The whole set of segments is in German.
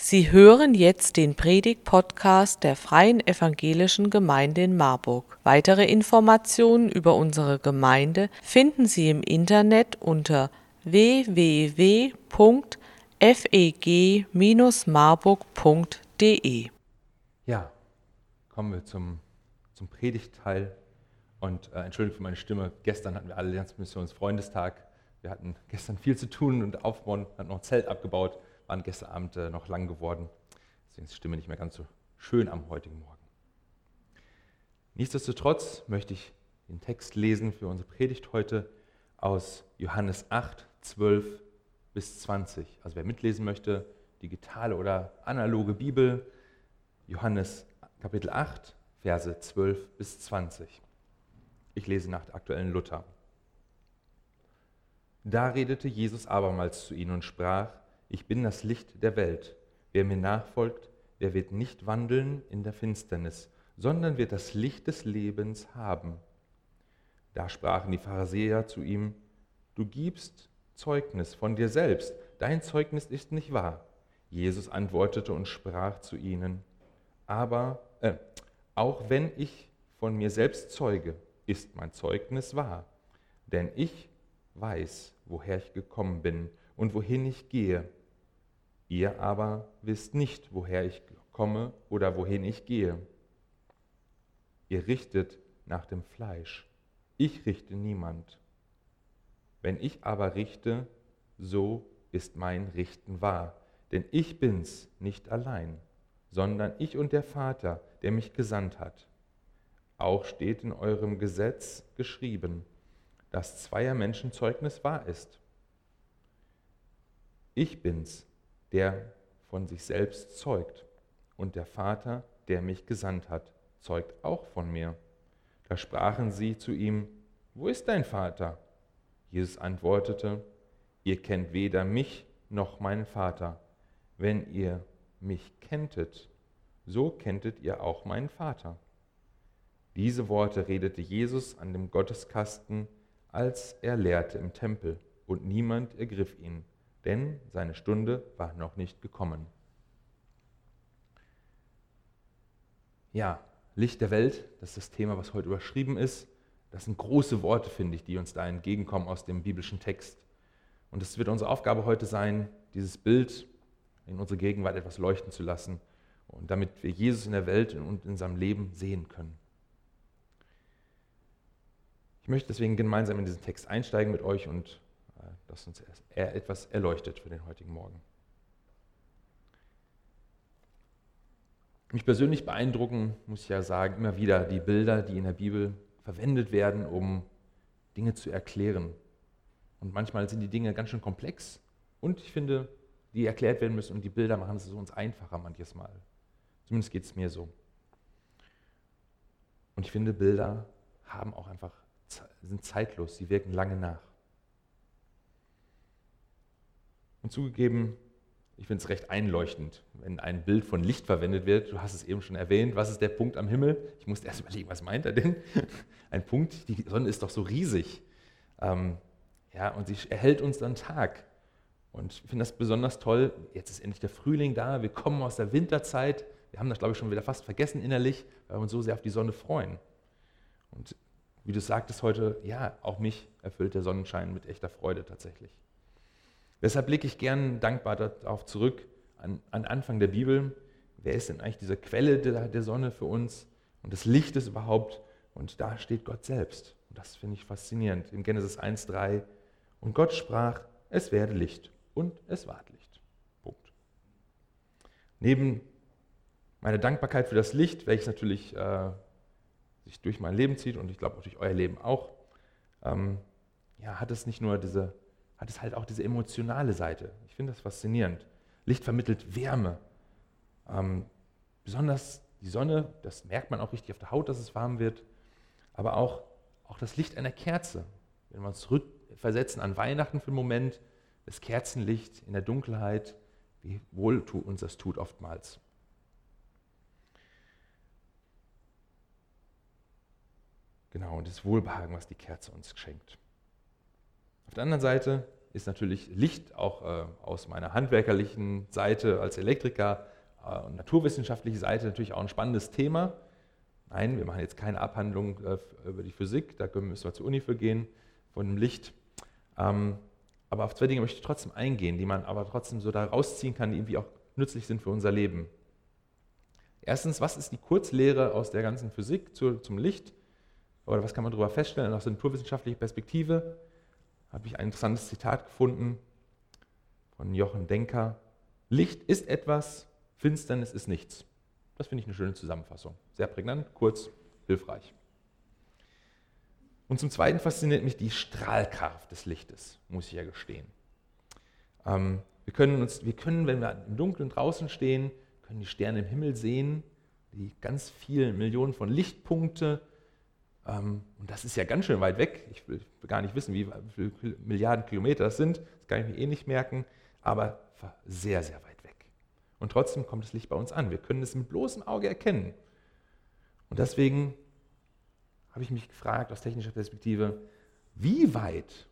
Sie hören jetzt den Predig-Podcast der Freien Evangelischen Gemeinde in Marburg. Weitere Informationen über unsere Gemeinde finden Sie im Internet unter www.feg-marburg.de. Ja, kommen wir zum, zum Predigtteil. Und äh, Entschuldigung für meine Stimme. Gestern hatten wir Allianzmissionsfreundestag. Wir hatten gestern viel zu tun und aufbauen, hatten noch ein Zelt abgebaut waren gestern Abend äh, noch lang geworden. Deswegen ist die Stimme nicht mehr ganz so schön am heutigen Morgen. Nichtsdestotrotz möchte ich den Text lesen für unsere Predigt heute aus Johannes 8, 12 bis 20. Also wer mitlesen möchte, digitale oder analoge Bibel, Johannes Kapitel 8, Verse 12 bis 20. Ich lese nach der aktuellen Luther. Da redete Jesus abermals zu ihnen und sprach, ich bin das Licht der Welt. Wer mir nachfolgt, der wird nicht wandeln in der Finsternis, sondern wird das Licht des Lebens haben. Da sprachen die Pharisäer zu ihm, du gibst Zeugnis von dir selbst, dein Zeugnis ist nicht wahr. Jesus antwortete und sprach zu ihnen, aber äh, auch wenn ich von mir selbst zeuge, ist mein Zeugnis wahr, denn ich weiß, woher ich gekommen bin und wohin ich gehe Ihr aber wisst nicht, woher ich komme oder wohin ich gehe. Ihr richtet nach dem Fleisch. Ich richte niemand. Wenn ich aber richte, so ist mein Richten wahr. Denn ich bin's nicht allein, sondern ich und der Vater, der mich gesandt hat. Auch steht in eurem Gesetz geschrieben, dass zweier Menschen Zeugnis wahr ist. Ich bin's, der von sich selbst zeugt. Und der Vater, der mich gesandt hat, zeugt auch von mir. Da sprachen sie zu ihm, wo ist dein Vater? Jesus antwortete, ihr kennt weder mich noch meinen Vater. Wenn ihr mich kenntet, so kenntet ihr auch meinen Vater. Diese Worte redete Jesus an dem Gotteskasten, als er lehrte im Tempel, und niemand ergriff ihn denn seine Stunde war noch nicht gekommen. Ja, Licht der Welt, das ist das Thema, was heute überschrieben ist. Das sind große Worte, finde ich, die uns da entgegenkommen aus dem biblischen Text. Und es wird unsere Aufgabe heute sein, dieses Bild in unsere Gegenwart etwas leuchten zu lassen und damit wir Jesus in der Welt und in seinem Leben sehen können. Ich möchte deswegen gemeinsam in diesen Text einsteigen mit euch und das uns etwas erleuchtet für den heutigen Morgen. Mich persönlich beeindrucken, muss ich ja sagen, immer wieder die Bilder, die in der Bibel verwendet werden, um Dinge zu erklären. Und manchmal sind die Dinge ganz schön komplex und ich finde, die erklärt werden müssen und die Bilder machen es uns einfacher manches Mal. Zumindest geht es mir so. Und ich finde, Bilder haben auch einfach, sind zeitlos, sie wirken lange nach. Und zugegeben, ich finde es recht einleuchtend, wenn ein Bild von Licht verwendet wird. Du hast es eben schon erwähnt. Was ist der Punkt am Himmel? Ich musste erst überlegen, was meint er denn? Ein Punkt, die Sonne ist doch so riesig. Ähm, ja, und sie erhält uns dann Tag. Und ich finde das besonders toll. Jetzt ist endlich der Frühling da. Wir kommen aus der Winterzeit. Wir haben das, glaube ich, schon wieder fast vergessen innerlich, weil wir uns so sehr auf die Sonne freuen. Und wie du sagtest heute, ja, auch mich erfüllt der Sonnenschein mit echter Freude tatsächlich. Deshalb blicke ich gern dankbar darauf zurück, an, an Anfang der Bibel. Wer ist denn eigentlich diese Quelle der, der Sonne für uns und des Lichtes überhaupt? Und da steht Gott selbst. Und das finde ich faszinierend. In Genesis 1,3. Und Gott sprach, es werde Licht. Und es ward Licht. Punkt. Neben meiner Dankbarkeit für das Licht, welches natürlich äh, sich durch mein Leben zieht und ich glaube auch durch euer Leben auch, ähm, ja, hat es nicht nur diese hat es halt auch diese emotionale Seite. Ich finde das faszinierend. Licht vermittelt Wärme. Ähm, besonders die Sonne, das merkt man auch richtig auf der Haut, dass es warm wird. Aber auch, auch das Licht einer Kerze. Wenn wir uns zurückversetzen an Weihnachten für einen Moment, das Kerzenlicht in der Dunkelheit, wie wohl uns das tut oftmals. Genau, und das Wohlbehagen, was die Kerze uns schenkt. Auf der anderen Seite ist natürlich Licht auch äh, aus meiner handwerkerlichen Seite als Elektriker äh, und naturwissenschaftliche Seite natürlich auch ein spannendes Thema. Nein, wir machen jetzt keine Abhandlung äh, über die Physik, da müssen wir zur Uni für gehen, von dem Licht. Ähm, aber auf zwei Dinge möchte ich trotzdem eingehen, die man aber trotzdem so da rausziehen kann, die irgendwie auch nützlich sind für unser Leben. Erstens, was ist die Kurzlehre aus der ganzen Physik zu, zum Licht? Oder was kann man darüber feststellen aus der naturwissenschaftlichen Perspektive? Habe ich ein interessantes Zitat gefunden von Jochen Denker. Licht ist etwas, Finsternis ist nichts. Das finde ich eine schöne Zusammenfassung. Sehr prägnant, kurz, hilfreich. Und zum Zweiten fasziniert mich die Strahlkraft des Lichtes, muss ich ja gestehen. Ähm, wir, können uns, wir können, wenn wir im Dunkeln draußen stehen, können die Sterne im Himmel sehen, die ganz vielen Millionen von Lichtpunkte. Ähm, und das ist ja ganz schön weit weg. Ich will gar nicht wissen, wie viele Milliarden Kilometer das sind. Das kann ich mir eh nicht merken. Aber sehr, sehr weit weg. Und trotzdem kommt das Licht bei uns an. Wir können es mit bloßem Auge erkennen. Und deswegen habe ich mich gefragt aus technischer Perspektive, wie weit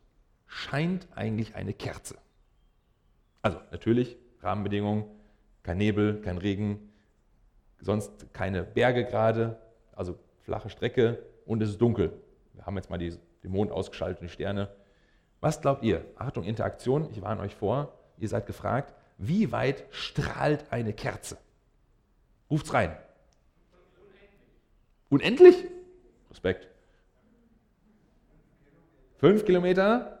scheint eigentlich eine Kerze? Also natürlich Rahmenbedingungen, kein Nebel, kein Regen, sonst keine Berge gerade, also flache Strecke und es ist dunkel. Wir haben jetzt mal die, den Mond ausgeschaltet und die Sterne. Was glaubt ihr? Achtung, Interaktion, ich warne euch vor, ihr seid gefragt, wie weit strahlt eine Kerze? Ruft's rein. Unendlich? Respekt. Fünf Kilometer?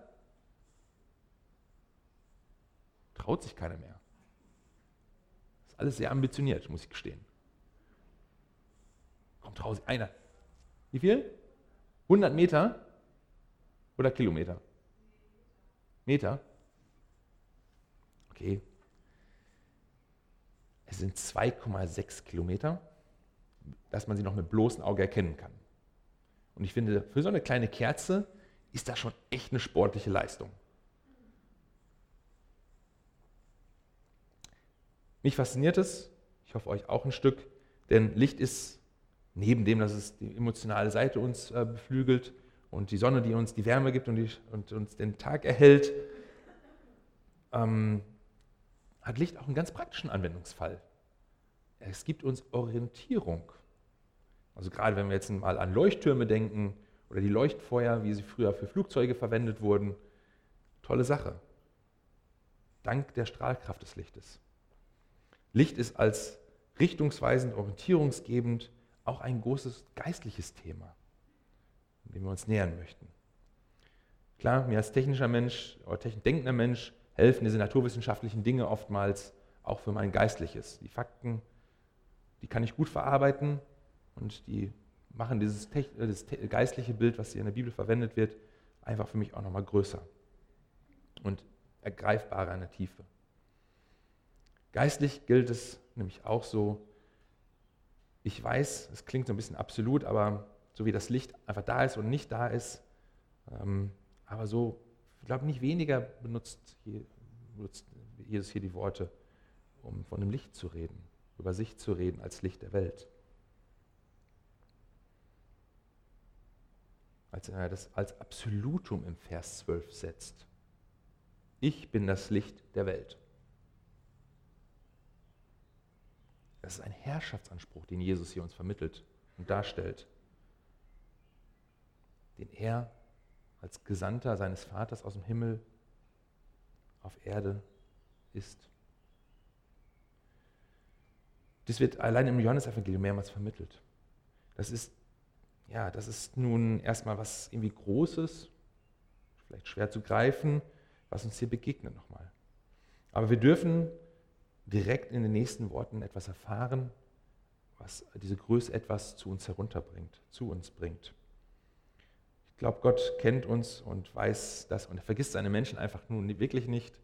Traut sich keiner mehr alles sehr ambitioniert, muss ich gestehen. Kommt raus, einer. Wie viel? 100 Meter oder Kilometer? Meter? Okay. Es sind 2,6 Kilometer, dass man sie noch mit bloßem Auge erkennen kann. Und ich finde, für so eine kleine Kerze ist das schon echt eine sportliche Leistung. Mich fasziniert es, ich hoffe euch auch ein Stück, denn Licht ist neben dem, dass es die emotionale Seite uns äh, beflügelt und die Sonne, die uns die Wärme gibt und, die, und uns den Tag erhält, ähm, hat Licht auch einen ganz praktischen Anwendungsfall. Es gibt uns Orientierung. Also gerade wenn wir jetzt mal an Leuchttürme denken oder die Leuchtfeuer, wie sie früher für Flugzeuge verwendet wurden, tolle Sache. Dank der Strahlkraft des Lichtes. Licht ist als richtungsweisend, orientierungsgebend auch ein großes geistliches Thema, dem wir uns nähern möchten. Klar, mir als technischer Mensch oder denkender Mensch helfen diese naturwissenschaftlichen Dinge oftmals auch für mein Geistliches. Die Fakten, die kann ich gut verarbeiten und die machen dieses das geistliche Bild, was hier in der Bibel verwendet wird, einfach für mich auch nochmal größer und ergreifbarer in der Tiefe. Geistlich gilt es nämlich auch so, ich weiß, es klingt so ein bisschen absolut, aber so wie das Licht einfach da ist und nicht da ist, ähm, aber so, ich glaube, nicht weniger benutzt, hier, benutzt Jesus hier die Worte, um von dem Licht zu reden, über sich zu reden als Licht der Welt. Als er das als Absolutum im Vers 12 setzt. Ich bin das Licht der Welt. Das ist ein Herrschaftsanspruch, den Jesus hier uns vermittelt und darstellt, den er als Gesandter seines Vaters aus dem Himmel auf Erde ist. Das wird allein im Johannesevangelium mehrmals vermittelt. Das ist, ja, das ist nun erstmal was irgendwie Großes, vielleicht schwer zu greifen, was uns hier begegnet nochmal. Aber wir dürfen direkt in den nächsten Worten etwas erfahren, was diese Größe etwas zu uns herunterbringt, zu uns bringt. Ich glaube, Gott kennt uns und weiß das und er vergisst seine Menschen einfach nun wirklich nicht.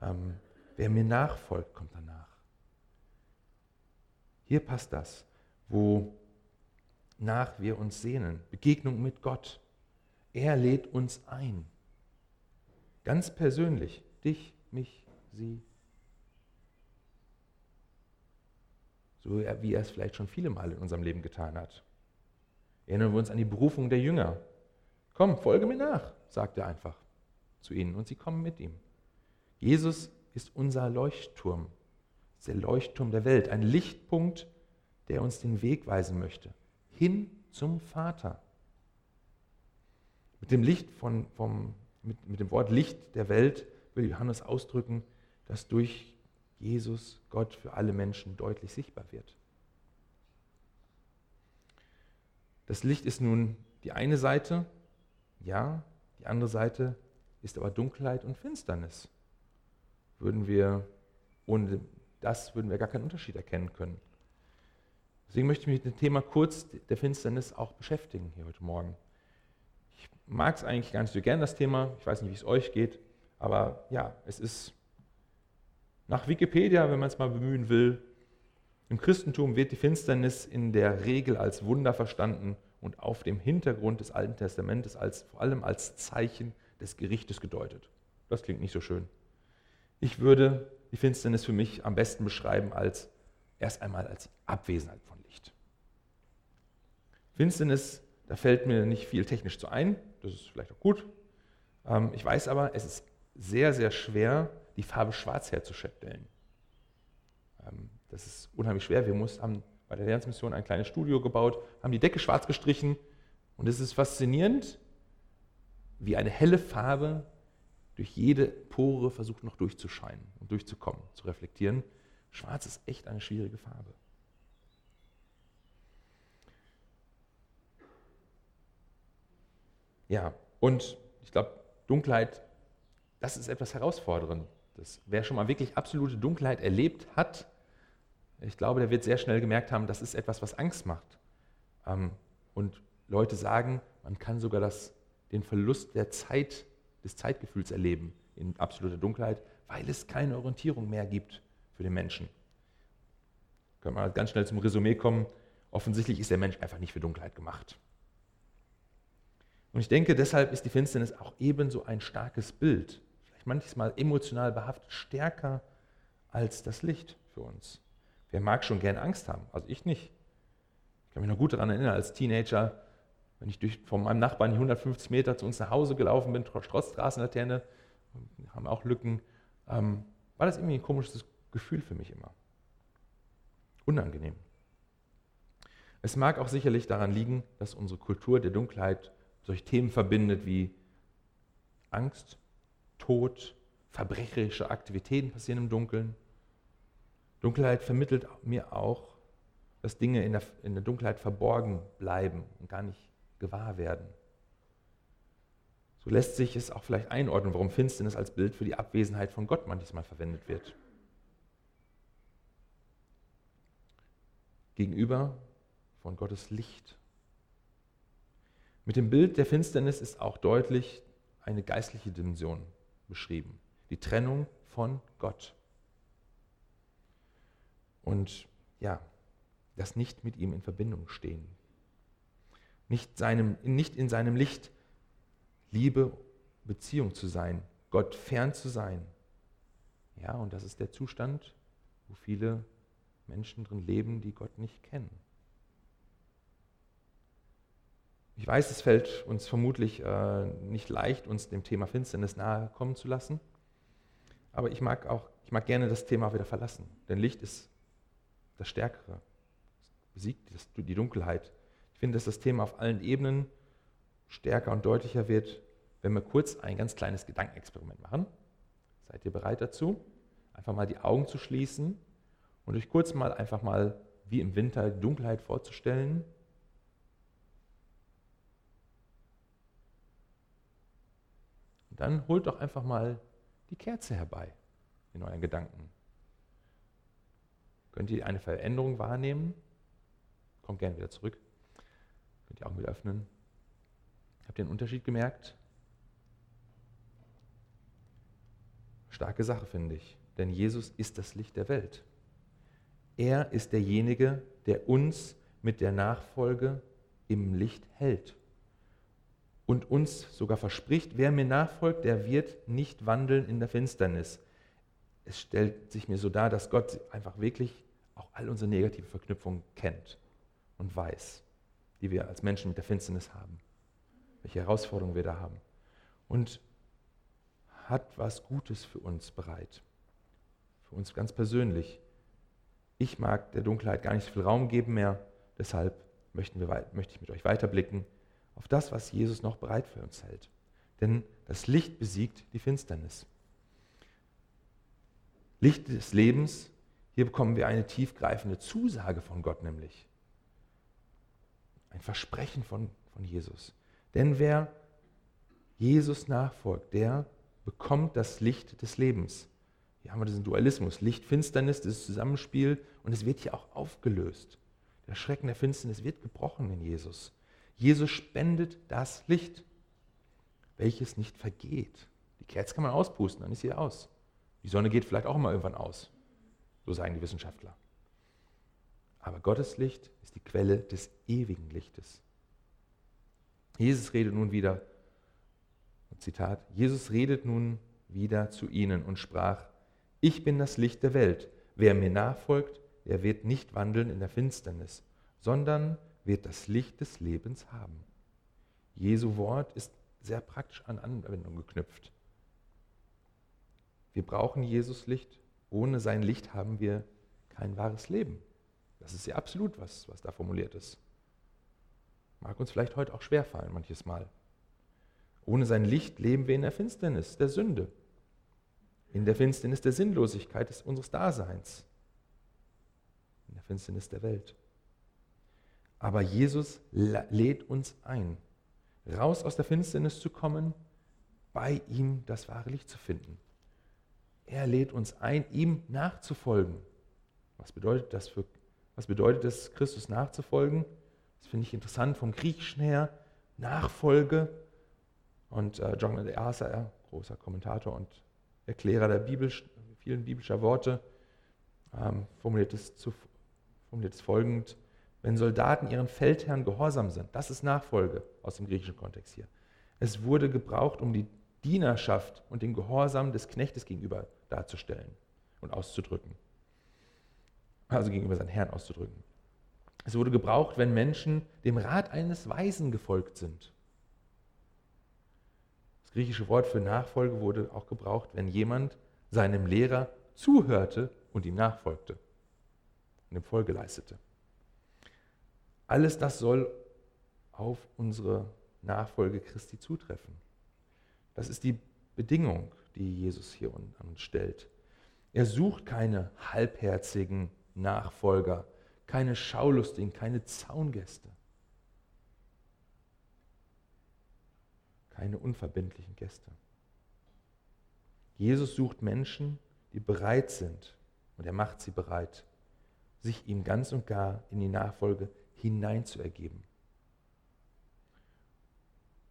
Ähm, wer mir nachfolgt, kommt danach. Hier passt das, wo nach wir uns sehnen. Begegnung mit Gott. Er lädt uns ein. Ganz persönlich. Dich, mich, sie, so wie er es vielleicht schon viele Male in unserem Leben getan hat. Erinnern wir uns an die Berufung der Jünger. Komm, folge mir nach, sagt er einfach. zu ihnen und sie kommen mit ihm. Jesus ist unser Leuchtturm, ist der Leuchtturm der Welt, ein Lichtpunkt, der uns den Weg weisen möchte, hin zum Vater. Mit dem Licht von, vom, mit, mit dem Wort Licht der Welt will Johannes ausdrücken, dass durch Jesus Gott für alle Menschen deutlich sichtbar wird. Das Licht ist nun die eine Seite, ja, die andere Seite ist aber Dunkelheit und Finsternis. Würden wir, ohne das würden wir gar keinen Unterschied erkennen können. Deswegen möchte ich mich mit dem Thema kurz der Finsternis auch beschäftigen hier heute Morgen. Ich mag es eigentlich gar nicht so gern, das Thema. Ich weiß nicht, wie es euch geht. Aber ja, es ist nach Wikipedia, wenn man es mal bemühen will, im Christentum wird die Finsternis in der Regel als Wunder verstanden und auf dem Hintergrund des Alten Testamentes als, vor allem als Zeichen des Gerichtes gedeutet. Das klingt nicht so schön. Ich würde die Finsternis für mich am besten beschreiben als erst einmal als Abwesenheit von Licht. Finsternis, da fällt mir nicht viel technisch zu ein, das ist vielleicht auch gut. Ähm, ich weiß aber, es ist sehr, sehr schwer, die Farbe schwarz herzustellen. Ähm, das ist unheimlich schwer. Wir mussten, haben bei der Lernmission ein kleines Studio gebaut, haben die Decke schwarz gestrichen und es ist faszinierend, wie eine helle Farbe durch jede Pore versucht noch durchzuscheinen und durchzukommen, zu reflektieren. Schwarz ist echt eine schwierige Farbe. Ja, und ich glaube, Dunkelheit, das ist etwas herausfordernd. Das, wer schon mal wirklich absolute Dunkelheit erlebt hat, ich glaube, der wird sehr schnell gemerkt haben, das ist etwas, was Angst macht. Ähm, und Leute sagen, man kann sogar das, den Verlust der Zeit, des Zeitgefühls erleben in absoluter Dunkelheit, weil es keine Orientierung mehr gibt für den Menschen. Können wir ganz schnell zum Resümee kommen. Offensichtlich ist der Mensch einfach nicht für Dunkelheit gemacht. Und ich denke, deshalb ist die Finsternis auch ebenso ein starkes Bild, manchmal emotional behaftet, stärker als das Licht für uns. Wer mag schon gern Angst haben? Also ich nicht. Ich kann mich noch gut daran erinnern, als Teenager, wenn ich durch, von meinem Nachbarn die 150 Meter zu uns nach Hause gelaufen bin, trotz Straßenlaterne, haben auch Lücken, ähm, war das irgendwie ein komisches Gefühl für mich immer. Unangenehm. Es mag auch sicherlich daran liegen, dass unsere Kultur der Dunkelheit solche Themen verbindet wie Angst, Tod, verbrecherische Aktivitäten passieren im Dunkeln. Dunkelheit vermittelt mir auch, dass Dinge in der, in der Dunkelheit verborgen bleiben und gar nicht gewahr werden. So lässt sich es auch vielleicht einordnen, warum Finsternis als Bild für die Abwesenheit von Gott manchmal verwendet wird. Gegenüber von Gottes Licht. Mit dem Bild der Finsternis ist auch deutlich eine geistliche Dimension beschrieben. Die Trennung von Gott. Und ja, das nicht mit ihm in Verbindung stehen. Nicht, seinem, nicht in seinem Licht Liebe, Beziehung zu sein, Gott fern zu sein. Ja, und das ist der Zustand, wo viele Menschen drin leben, die Gott nicht kennen. Ich weiß, es fällt uns vermutlich äh, nicht leicht, uns dem Thema Finsternis nahe kommen zu lassen. Aber ich mag auch, ich mag gerne das Thema wieder verlassen. Denn Licht ist das Stärkere. Es besiegt die Dunkelheit. Ich finde, dass das Thema auf allen Ebenen stärker und deutlicher wird, wenn wir kurz ein ganz kleines Gedankenexperiment machen. Seid ihr bereit dazu? Einfach mal die Augen zu schließen und euch kurz mal einfach mal wie im Winter die Dunkelheit vorzustellen dann holt doch einfach mal die Kerze herbei in euren Gedanken. Könnt ihr eine Veränderung wahrnehmen? Kommt gerne wieder zurück. Könnt ihr Augen wieder öffnen. Habt ihr einen Unterschied gemerkt? Starke Sache, finde ich. Denn Jesus ist das Licht der Welt. Er ist derjenige, der uns mit der Nachfolge im Licht hält und uns sogar verspricht, wer mir nachfolgt, der wird nicht wandeln in der Finsternis. Es stellt sich mir so dar, dass Gott einfach wirklich auch all unsere negative Verknüpfungen kennt und weiß, die wir als Menschen mit der Finsternis haben, welche Herausforderungen wir da haben. Und hat was Gutes für uns bereit. Für uns ganz persönlich. Ich mag der Dunkelheit gar nicht so viel Raum geben mehr, deshalb möchten wir, möchte ich mit euch weiterblicken auf das, was Jesus noch bereit für uns hält. Denn das Licht besiegt die Finsternis. Licht des Lebens, hier bekommen wir eine tiefgreifende Zusage von Gott nämlich. Ein Versprechen von, von Jesus. Denn wer Jesus nachfolgt, der bekommt das Licht des Lebens. Hier haben wir diesen Dualismus, Licht, Finsternis, dieses Zusammenspiel und es wird hier auch aufgelöst. Der Schrecken der Finsternis wird gebrochen in Jesus. Jesus spendet das Licht, welches nicht vergeht. Die Kerze kann man auspusten, dann ist sie aus. Die Sonne geht vielleicht auch mal irgendwann aus. So sagen die Wissenschaftler. Aber Gottes Licht ist die Quelle des ewigen Lichtes. Jesus redet nun wieder, Zitat, Jesus redet nun wieder zu ihnen und sprach, ich bin das Licht der Welt. Wer mir nachfolgt, der wird nicht wandeln in der Finsternis, sondern wird das Licht des Lebens haben. Jesu Wort ist sehr praktisch an Anwendung geknüpft. Wir brauchen Jesus Licht. Ohne sein Licht haben wir kein wahres Leben. Das ist ja absolut, was, was da formuliert ist. Mag uns vielleicht heute auch schwerfallen, manches Mal. Ohne sein Licht leben wir in der Finsternis, der Sünde, in der Finsternis der Sinnlosigkeit unseres Daseins, in der Finsternis der Welt. Aber Jesus lädt uns ein, raus aus der Finsternis zu kommen, bei ihm das wahre Licht zu finden. Er lädt uns ein, ihm nachzufolgen. Was bedeutet das für was bedeutet es, Christus nachzufolgen? Das finde ich interessant vom Griechischen her. Nachfolge. Und äh, John Arthur, großer Kommentator und Erklärer der Bibel, vielen biblischer Worte, ähm, formuliert, es zu, formuliert es folgend: Wenn Soldaten ihren Feldherren gehorsam sind, das ist Nachfolge aus dem griechischen Kontext hier. Es wurde gebraucht, um die Dienerschaft und den Gehorsam des Knechtes gegenüber darzustellen und auszudrücken also gegenüber seinen Herrn auszudrücken. Es wurde gebraucht, wenn Menschen dem Rat eines Weisen gefolgt sind. Das griechische Wort für Nachfolge wurde auch gebraucht, wenn jemand seinem Lehrer zuhörte und ihm nachfolgte und ihm Folge leistete. Alles das soll auf unsere Nachfolge Christi zutreffen. Das ist die Bedingung, die Jesus hier an uns stellt. Er sucht keine halbherzigen Nachfolger, keine Schaulustigen, keine Zaungäste, keine unverbindlichen Gäste. Jesus sucht Menschen, die bereit sind, und er macht sie bereit, sich ihm ganz und gar in die Nachfolge hineinzuergeben.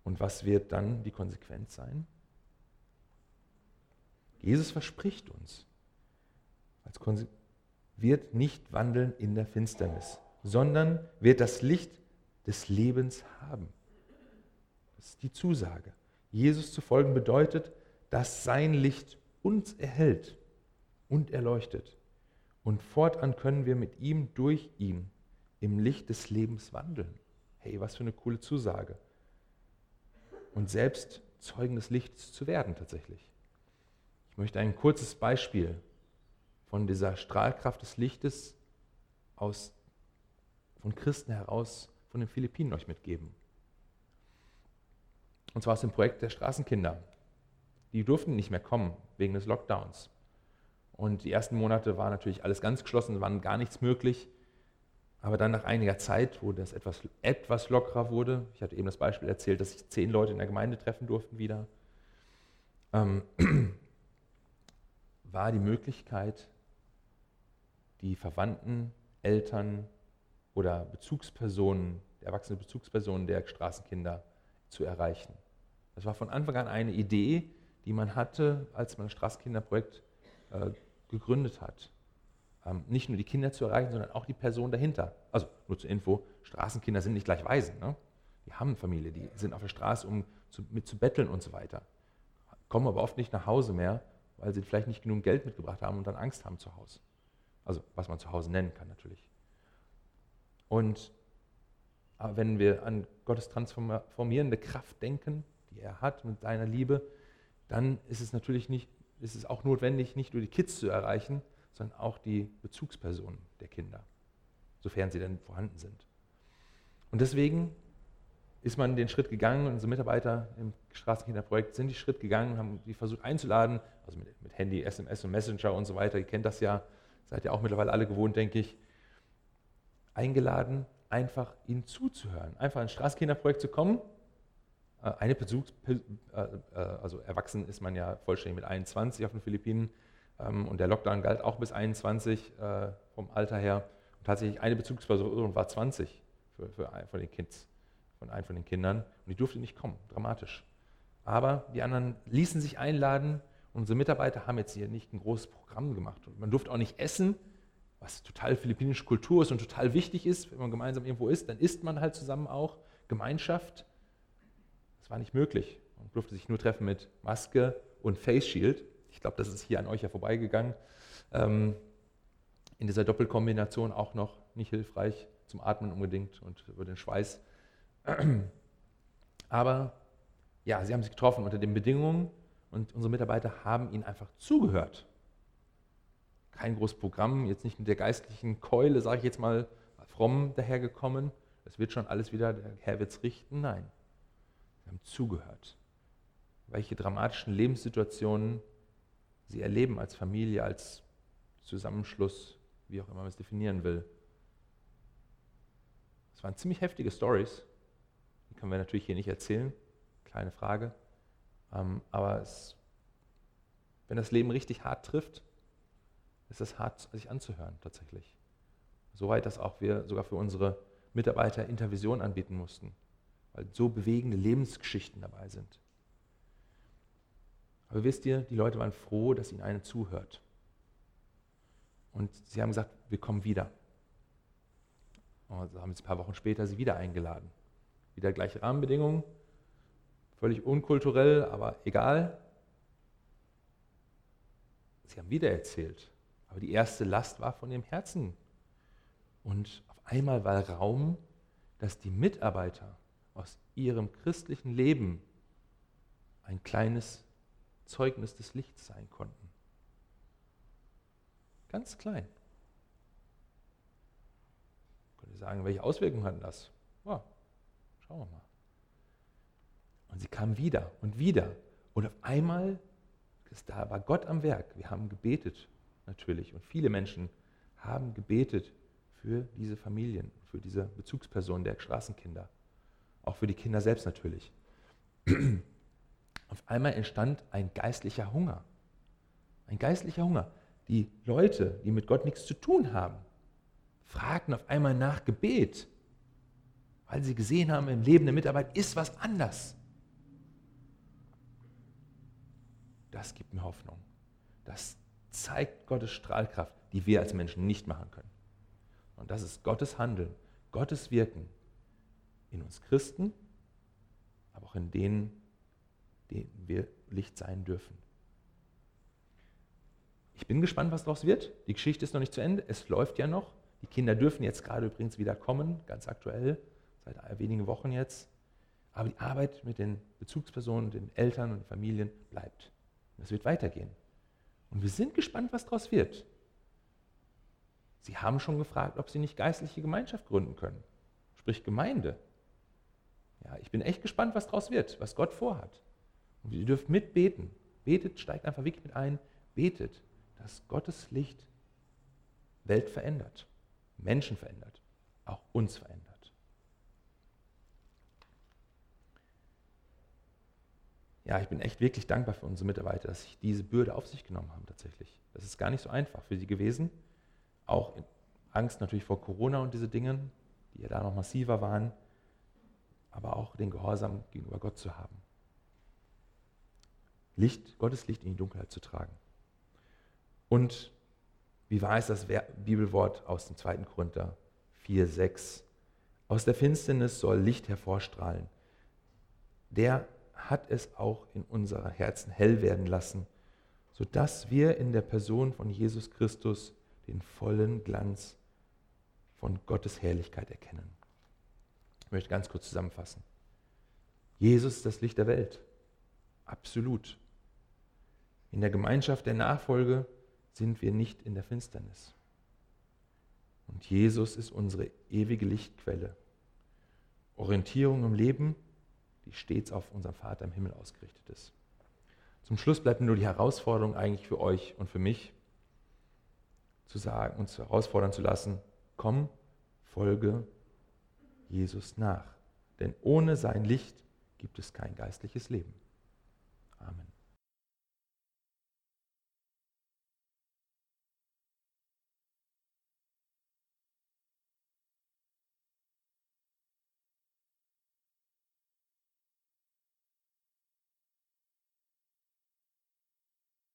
Und was wird dann die Konsequenz sein? Jesus verspricht uns als wird nicht wandeln in der Finsternis, sondern wird das Licht des Lebens haben. Das ist die Zusage. Jesus zu folgen bedeutet, dass sein Licht uns erhält und erleuchtet. Und fortan können wir mit ihm durch ihn im Licht des Lebens wandeln. Hey, was für eine coole Zusage. Und selbst Zeugen des Lichts zu werden tatsächlich. Ich möchte ein kurzes Beispiel von dieser Strahlkraft des Lichtes aus, von Christen heraus von den Philippinen euch mitgeben. Und zwar aus dem Projekt der Straßenkinder. Die durften nicht mehr kommen wegen des Lockdowns. Und die ersten Monate war natürlich alles ganz geschlossen, war gar nichts möglich. Aber dann nach einiger Zeit, wo das etwas, etwas lockerer wurde, ich hatte eben das Beispiel erzählt, dass sich zehn Leute in der Gemeinde treffen durften wieder, ähm, war die Möglichkeit, die Verwandten, Eltern oder Bezugspersonen, erwachsene Bezugspersonen der Straßenkinder zu erreichen. Das war von Anfang an eine Idee, die man hatte, als man das Straßenkinderprojekt äh, gegründet hat. Ähm, nicht nur die Kinder zu erreichen, sondern auch die Person dahinter. Also nur zur Info, Straßenkinder sind nicht gleich Waisen. Ne? Die haben Familie, die sind auf der Straße, um zu, mit zu betteln und so weiter. Kommen aber oft nicht nach Hause mehr, weil sie vielleicht nicht genug Geld mitgebracht haben und dann Angst haben zu Hause. Also was man zu Hause nennen kann natürlich. Und wenn wir an Gottes transformierende Kraft denken, die er hat mit seiner Liebe, dann ist es natürlich nicht, ist es auch notwendig, nicht nur die Kids zu erreichen, sondern auch die Bezugspersonen der Kinder, sofern sie denn vorhanden sind. Und deswegen ist man den Schritt gegangen, unsere Mitarbeiter im Straßenkinderprojekt sind den Schritt gegangen, haben die versucht einzuladen, also mit, mit Handy, SMS und Messenger und so weiter, ihr kennt das ja, seid ja auch mittlerweile alle gewohnt, denke ich, eingeladen, einfach ihnen zuzuhören, einfach ins Straßenkinderprojekt zu kommen. Äh, eine Besuchs, äh, äh, also erwachsen ist man ja vollständig mit 21 auf den Philippinen und der Lockdown galt auch bis 21 vom Alter her. Und tatsächlich eine Bezugsperson war 20 für, für von den Kids, von einem von den Kindern und die durfte nicht kommen, dramatisch. Aber die anderen ließen sich einladen. Unsere Mitarbeiter haben jetzt hier nicht ein großes Programm gemacht und man durfte auch nicht essen, was total philippinische Kultur ist und total wichtig ist, wenn man gemeinsam irgendwo ist, dann isst man halt zusammen auch Gemeinschaft. Das war nicht möglich. Man durfte sich nur treffen mit Maske und Face Shield. Ich glaube, das ist hier an euch ja vorbeigegangen. Ähm, in dieser Doppelkombination auch noch nicht hilfreich zum Atmen unbedingt und über den Schweiß. Aber ja, sie haben sich getroffen unter den Bedingungen und unsere Mitarbeiter haben ihnen einfach zugehört kein großes Programm, jetzt nicht mit der geistlichen Keule, sage ich jetzt mal, fromm dahergekommen. Es wird schon alles wieder, der Herr wird es richten. Nein, wir haben zugehört. Welche dramatischen Lebenssituationen sie erleben als Familie, als Zusammenschluss, wie auch immer man es definieren will. Es waren ziemlich heftige Stories. Die können wir natürlich hier nicht erzählen. Kleine Frage. Ähm, aber es, wenn das Leben richtig hart trifft, ist es hart, sich anzuhören tatsächlich. Soweit, dass auch wir sogar für unsere Mitarbeiter Intervision anbieten mussten, weil so bewegende Lebensgeschichten dabei sind. Aber wisst ihr, die Leute waren froh, dass ihnen eine zuhört. Und sie haben gesagt, wir kommen wieder. Und haben sie ein paar Wochen später sie wieder eingeladen. Wieder gleiche Rahmenbedingungen, völlig unkulturell, aber egal. Sie haben wieder erzählt, aber die erste Last war von dem Herzen. Und auf einmal war Raum, dass die Mitarbeiter aus ihrem christlichen Leben ein kleines Zeugnis des Lichts sein konnten. Ganz klein. Könnt ihr sagen, welche Auswirkungen hatten das? Ja, schauen wir mal. Und sie kamen wieder und wieder. Und auf einmal, da war Gott am Werk. Wir haben gebetet natürlich. Und viele Menschen haben gebetet für diese Familien, für diese Bezugspersonen der Straßenkinder. Auch für die Kinder selbst natürlich. Auf einmal entstand ein geistlicher Hunger. Ein geistlicher Hunger. Die Leute, die mit Gott nichts zu tun haben, fragten auf einmal nach Gebet, weil sie gesehen haben, im Leben der Mitarbeit ist was anders. Das gibt mir Hoffnung, dass zeigt Gottes Strahlkraft, die wir als Menschen nicht machen können. Und das ist Gottes Handeln, Gottes Wirken in uns Christen, aber auch in denen, denen wir Licht sein dürfen. Ich bin gespannt, was daraus wird. Die Geschichte ist noch nicht zu Ende. Es läuft ja noch. Die Kinder dürfen jetzt gerade übrigens wieder kommen, ganz aktuell, seit wenigen Wochen jetzt. Aber die Arbeit mit den Bezugspersonen, den Eltern und Familien bleibt. Es wird weitergehen. Und wir sind gespannt, was daraus wird. Sie haben schon gefragt, ob Sie nicht geistliche Gemeinschaft gründen können, sprich Gemeinde. Ja, ich bin echt gespannt, was daraus wird, was Gott vorhat. Und ihr dürft mitbeten. Betet, steigt einfach wirklich mit ein, betet, dass Gottes Licht Welt verändert, Menschen verändert, auch uns verändert. ja, ich bin echt wirklich dankbar für unsere Mitarbeiter, dass sie diese Bürde auf sich genommen haben tatsächlich. Das ist gar nicht so einfach für sie gewesen. Auch Angst natürlich vor Corona und diese Dinge, die ja da noch massiver waren, aber auch den Gehorsam gegenüber Gott zu haben. Licht, Gottes Licht in die Dunkelheit zu tragen. Und wie war es das Bibelwort aus dem 2. Korinther 4, 6? Aus der Finsternis soll Licht hervorstrahlen. Der hat es auch in unseren Herzen hell werden lassen, sodass wir in der Person von Jesus Christus den vollen Glanz von Gottes Herrlichkeit erkennen. Ich möchte ganz kurz zusammenfassen. Jesus ist das Licht der Welt. Absolut. In der Gemeinschaft der Nachfolge sind wir nicht in der Finsternis. Und Jesus ist unsere ewige Lichtquelle. Orientierung im Leben, die stets auf unseren Vater im Himmel ausgerichtet ist. Zum Schluss bleibt nur die Herausforderung eigentlich für euch und für mich, zu sagen, uns herausfordern zu lassen, komm, folge Jesus nach. Denn ohne sein Licht gibt es kein geistliches Leben. Amen.